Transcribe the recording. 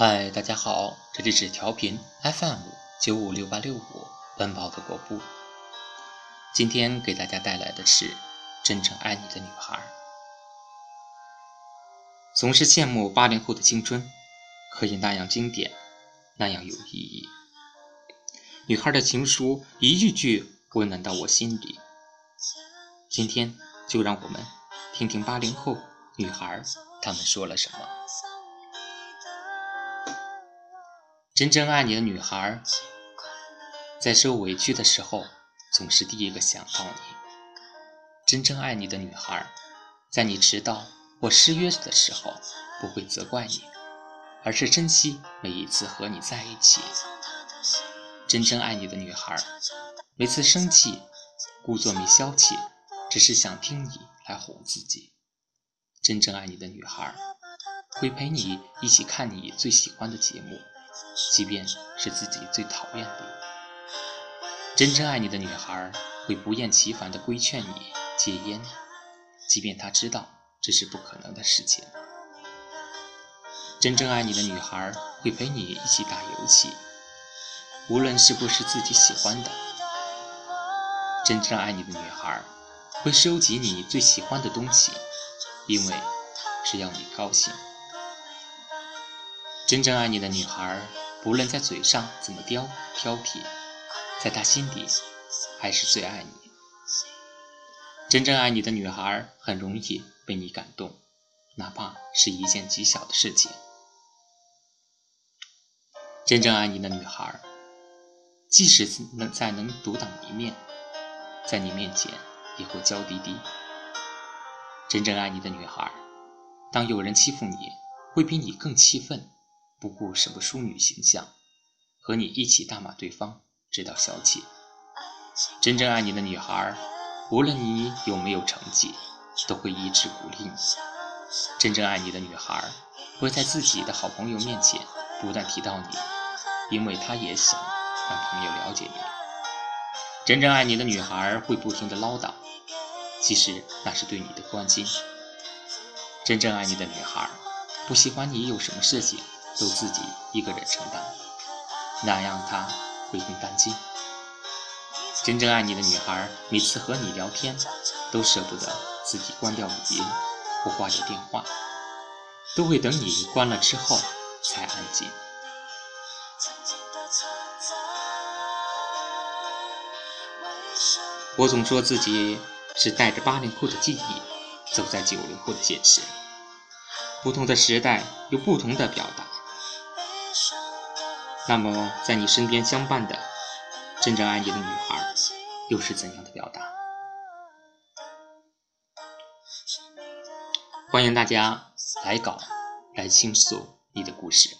嗨，大家好，这里是调频 FM 九五六八六五奔跑的国步。今天给大家带来的是《真正爱你的女孩》。总是羡慕八零后的青春，可以那样经典，那样有意义。女孩的情书一句句温暖到我心里。今天就让我们听听八零后女孩她们说了什么。真正爱你的女孩，在受委屈的时候，总是第一个想到你。真正爱你的女孩，在你迟到或失约的时候，不会责怪你，而是珍惜每一次和你在一起。真正爱你的女孩，每次生气，故作没消气，只是想听你来哄自己。真正爱你的女孩，会陪你一起看你最喜欢的节目。即便是自己最讨厌的，真正爱你的女孩会不厌其烦地规劝你戒烟，即便她知道这是不可能的事情。真正爱你的女孩会陪你一起打游戏，无论是不是自己喜欢的。真正爱你的女孩会收集你最喜欢的东西，因为是要你高兴。真正爱你的女孩，不论在嘴上怎么刁挑剔，在她心底还是最爱你。真正爱你的女孩，很容易被你感动，哪怕是一件极小的事情。真正爱你的女孩，即使能再能独当一面，在你面前也会娇滴滴。真正爱你的女孩，当有人欺负你，会比你更气愤。不顾什么淑女形象，和你一起大骂对方，直到消气。真正爱你的女孩，无论你有没有成绩，都会一直鼓励你。真正爱你的女孩，会在自己的好朋友面前不断提到你，因为她也想让朋友了解你。真正爱你的女孩，会不停的唠叨，其实那是对你的关心。真正爱你的女孩，不喜欢你有什么事情。都自己一个人承担，那样他会更担心。真正爱你的女孩，每次和你聊天，都舍不得自己关掉语音或挂掉电话，都会等你关了之后才安静。我总说自己是带着八零后的记忆，走在九零后的现实。不同的时代有不同的表达。那么，在你身边相伴的真正爱你的女孩，又是怎样的表达？欢迎大家来稿来倾诉你的故事。